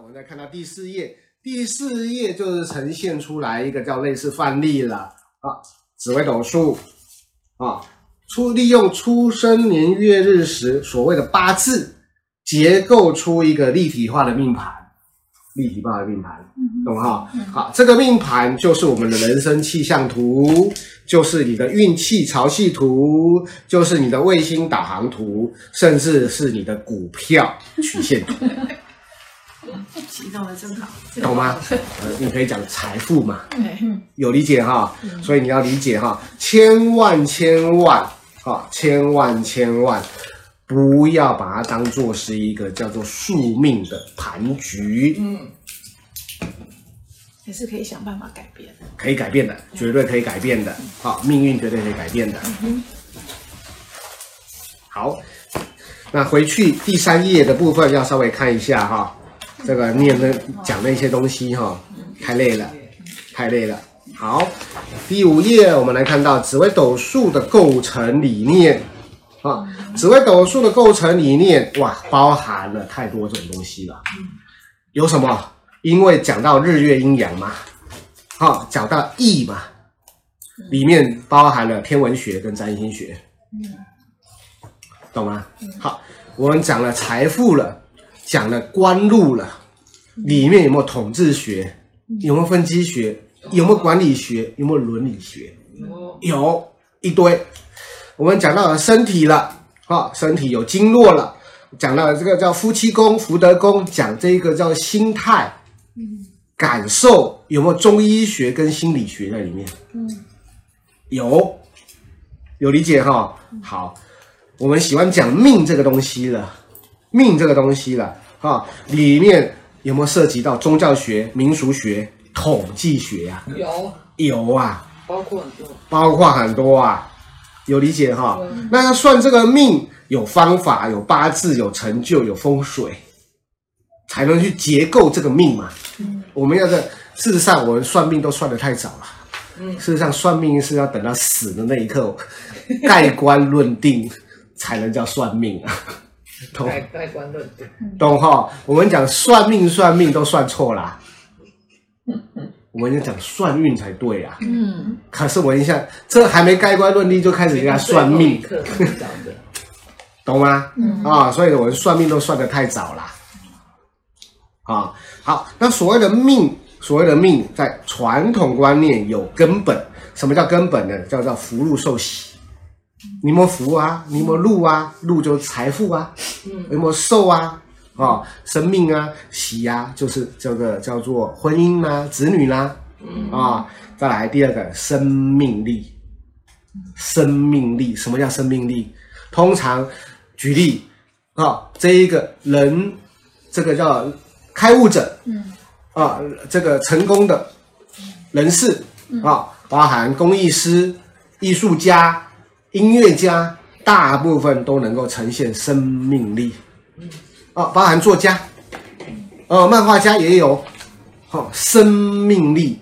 我们再看到第四页，第四页就是呈现出来一个叫类似范例了啊，紫微斗数啊，出利用出生年月日时所谓的八字，结构出一个立体化的命盘，立体化的命盘，懂哈？好，这个命盘就是我们的人生气象图，就是你的运气潮汐图，就是你的卫星导航图，甚至是你的股票曲线图。形容的真好，懂吗？呃，你可以讲财富嘛，有理解哈，所以你要理解哈，千万千万啊，千万千万不要把它当做是一个叫做宿命的盘局，嗯，也是可以想办法改变的，可以改变的，绝对可以改变的，好，命运绝对可以改变的。好，那回去第三页的部分要稍微看一下哈。这个念的讲那些东西哈，太累了，太累了。好，第五页我们来看到紫微斗数的构成理念啊，紫微斗数的构成理念哇，包含了太多种东西了。有什么？因为讲到日月阴阳嘛，好，讲到易嘛，里面包含了天文学跟占星学，懂吗？好，我们讲了财富了。讲了官路了，里面有没有统治学？有没有分析学？有没有管理学？有没有伦理学？有一堆。我们讲到了身体了，啊，身体有经络了。讲到了这个叫夫妻宫、福德宫，讲这个叫心态、感受，有没有中医学跟心理学在里面？有，有理解哈？好，我们喜欢讲命这个东西了。命这个东西了啊，里面有没有涉及到宗教学、民俗学、统计学呀？有有啊，包括很多，包括很多啊，有理解哈？那要算这个命，有方法、有八字、有成就、有风水，才能去结构这个命嘛。我们要在事实上，我们算命都算得太早了。嗯，事实上，算命是要等到死的那一刻，盖棺论定才能叫算命啊。懂盖盖棺论定，懂哈？我们讲算命算命都算错啦。我们要讲算运才对啊。嗯。可是我一下，这还没盖棺论定就开始给他算命，懂吗？嗯。啊，所以我们算命都算的太早啦。啊，好，那所谓的命，所谓的命，在传统观念有根本。什么叫根本呢？叫做福禄寿喜。你莫福啊，你莫禄啊，禄就是财富啊，嗯你莫寿啊，啊、哦，生命啊，喜啊，就是这个叫做婚姻啊，子女啦、啊，啊、哦，再来第二个生命力，生命力，什么叫生命力？通常举例啊、哦，这一个人，这个叫开悟者，嗯啊、哦，这个成功的人士啊、哦，包含工艺师、艺术家。音乐家大部分都能够呈现生命力，哦，包含作家，哦，漫画家也有，好、哦，生命力，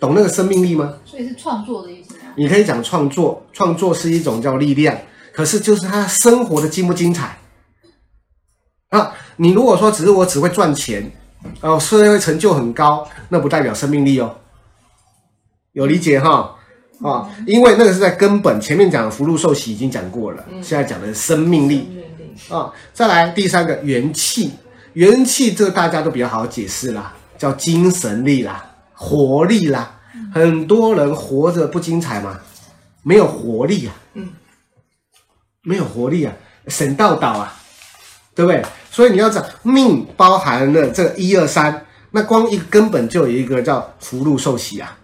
懂那个生命力吗？所以是创作的意思吗？你可以讲创作，创作是一种叫力量，可是就是他生活的精不精彩啊？你如果说只是我只会赚钱，哦，社会成就很高，那不代表生命力哦，有理解哈？啊，因为那个是在根本前面讲的福禄寿喜已经讲过了，现在讲的是生命力啊。再来第三个元气，元气这个大家都比较好解释啦，叫精神力啦、活力啦。很多人活着不精彩嘛，没有活力啊，嗯，没有活力啊，神道道啊，对不对？所以你要讲命包含了这一二三，那光一个根本就有一个叫福禄寿喜啊。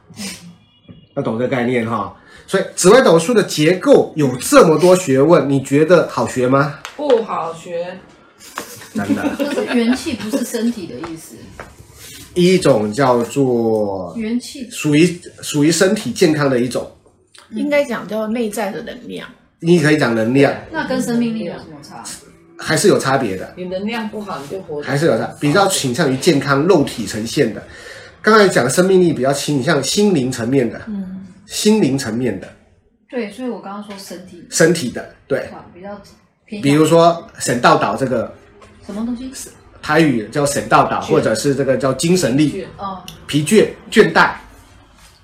要懂这个概念哈，所以紫微斗数的结构有这么多学问，你觉得好学吗？不好学，真的。就是元气不是身体的意思，一种叫做元气，属于属于身体健康的一种，应该讲叫内在的能量。你可以讲能量，那跟生命力有什么差？还是有差别的。你能量不好，你就活还是有差，比较倾向于健康肉体呈现的。刚才讲的生命力比较倾向心灵层面的，嗯，心灵层面的，对，所以我刚刚说身体，身体的，对，比较偏，比如说沈道岛这个。什么东西，台语叫神道岛，或者是这个叫精神力、哦，疲倦、倦怠，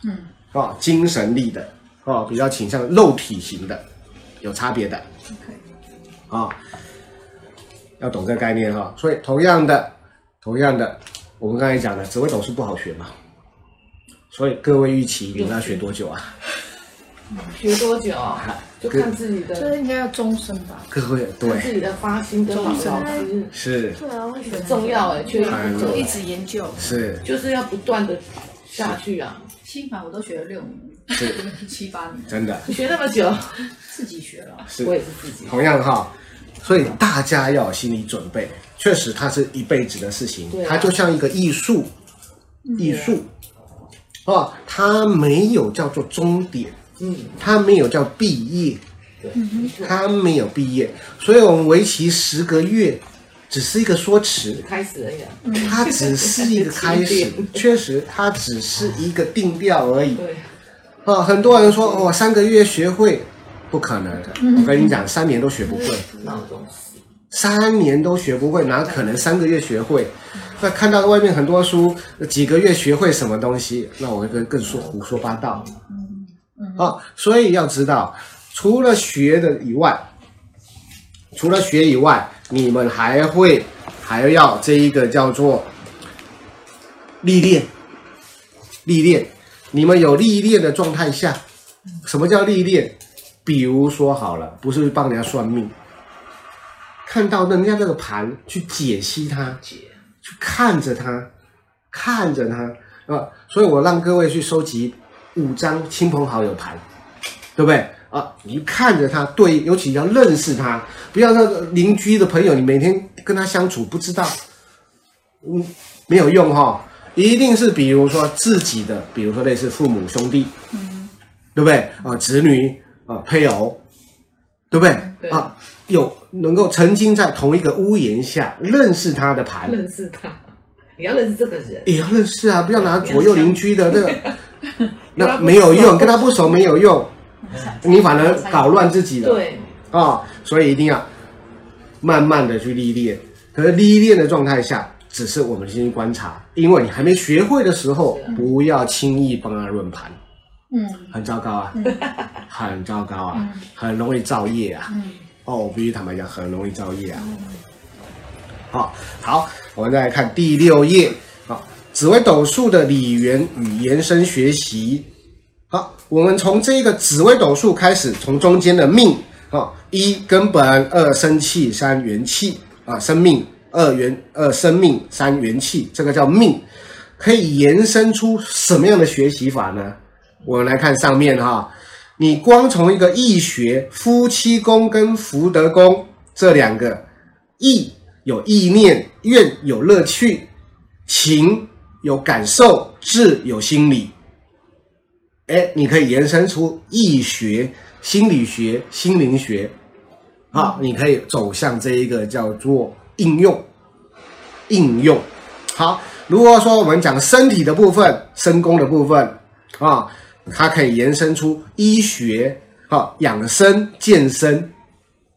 嗯，哦，精神力的，哦，比较倾向肉体型的，有差别的，啊、OK，哦，要懂这个概念哈、哦。所以同样的，同样的，我们刚才讲的紫微斗数不好学嘛，所以各位预期你们要学多久啊？学多久？就看自己的，这应该要终身吧？各位对，自己的发心跟老师是，对啊，会很重要哎，确实就一直研究，是，就是要不断的下去啊。星盘我都学了六年，是。七八年，真的。你学那么久，自己学了，是，我也是自己。同样哈，所以大家要有心理准备，确实它是一辈子的事情，它就像一个艺术，艺术，哦，它没有叫做终点。嗯，他没有叫毕业，对，他没有毕业，所以我们为期十个月，只是一个说辞，开始而已。它只是一个开始，确实，它只是一个定调而已。对，啊，很多人说哦，三个月学会，不可能的。我跟你讲，三年都学不会，三年都学不会，哪可能三个月学会？那看到外面很多书，几个月学会什么东西，那我会更更说胡说八道。啊，所以要知道，除了学的以外，除了学以外，你们还会还要这一个叫做历练，历练。你们有历练的状态下，什么叫历练？比如说好了，不是帮人家算命，看到人家那个盘去解析它，去看着它，看着它啊。所以我让各位去收集。五张亲朋好友盘，对不对啊？你看着他，对，尤其要认识他，不要那个邻居的朋友，你每天跟他相处不知道，嗯，没有用哈、哦。一定是比如说自己的，比如说类似父母兄弟，嗯，对不对啊？子女啊，配偶，对不对，对啊？有能够曾经在同一个屋檐下认识他的盘，认识他，你要认识这个人，也要认识啊，不要拿左右邻居的这个。那没有用，跟他不熟没有用，你反而搞乱自己了。对。啊、哦，所以一定要慢慢的去历练。可是历练的状态下，只是我们先去观察，因为你还没学会的时候，不要轻易帮他论盘。嗯，很糟糕啊，很糟糕啊，很容易造业啊。哦，我必须坦白讲，很容易造业啊。好，好，我们再来看第六页啊。紫微斗数的理源与延伸学习，好，我们从这个紫微斗数开始，从中间的命啊，一根本，二生气，三元气啊，生命，二元，二生命，三元气，这个叫命，可以延伸出什么样的学习法呢？我们来看上面哈，你光从一个易学，夫妻宫跟福德宫这两个，意有意念，愿有乐趣，情。有感受，智有心理，哎，你可以延伸出易学、心理学、心灵学，啊，你可以走向这一个叫做应用，应用。好，如果说我们讲身体的部分、身宫的部分啊，它可以延伸出医学、啊养生、健身，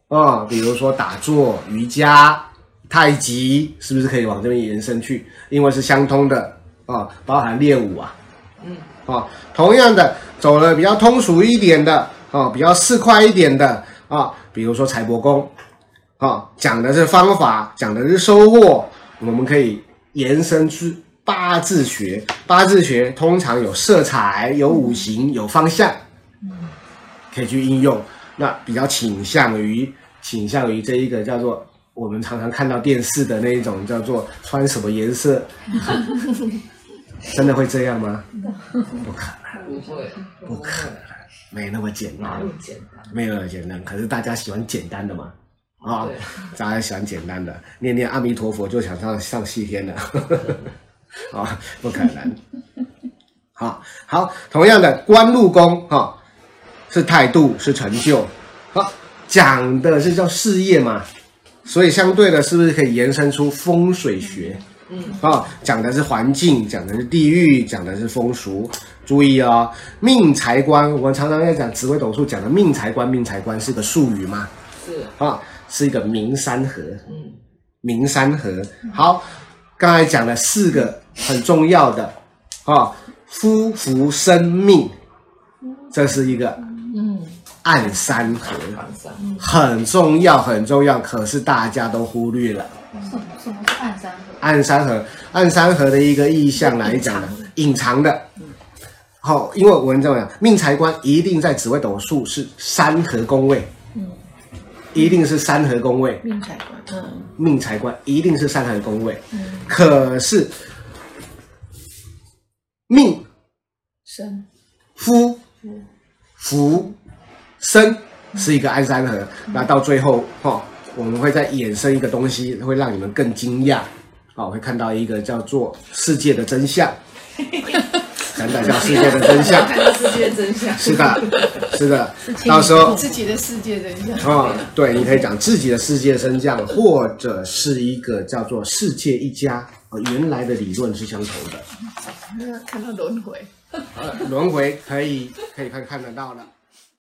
啊，比如说打坐、瑜伽。太极是不是可以往这边延伸去？因为是相通的啊、哦，包含练武啊，嗯，啊、哦，同样的走了比较通俗一点的啊、哦，比较市侩一点的啊、哦，比如说财帛宫，啊、哦，讲的是方法，讲的是收获，我们可以延伸出八字学。八字学通常有色彩、有五行、有方向，嗯，可以去应用。那比较倾向于倾向于这一个叫做。我们常常看到电视的那一种叫做穿什么颜色，真的会这样吗？不可能，不会，不可能，没那么简单，那么简单，没那么简单。可是大家喜欢简单的嘛？啊、哦，大家喜欢简单的，念念阿弥陀佛就想上上西天了，啊、哦，不可能。好，好，同样的官禄宫哈，是态度，是成就，好，讲的是叫事业嘛。所以相对的，是不是可以延伸出风水学？嗯，啊、哦，讲的是环境，讲的是地域，讲的是风俗。注意哦，命财官，我们常常在讲紫微斗数讲的命财官，命财官是个术语吗？是啊、哦，是一个名山河。嗯，名山河。好，刚才讲了四个很重要的啊，夫福生命，这是一个嗯，暗山河，很重要很重要，可是大家都忽略了。什么什么是暗山河？暗山河，暗山河的一个意象来讲呢，隐藏的。好，因为我们这命财官一定在紫微斗数是三河宫位，嗯，一定是三河宫位。命财官。嗯，命财官一定是三河宫位，嗯可是命。生。夫。福生是一个安山河，那到最后哈，我们会再衍生一个东西，会让你们更惊讶，啊，会看到一个叫做世界的真相，真的叫世界的真相，看到世界真相，是的，是的，到时候自己的世界真相。啊、对，你可以讲自己的世界真相，或者是一个叫做世界一家，呃，原来的理论是相同的，看到轮回。呃，轮回可以可以看看得到了。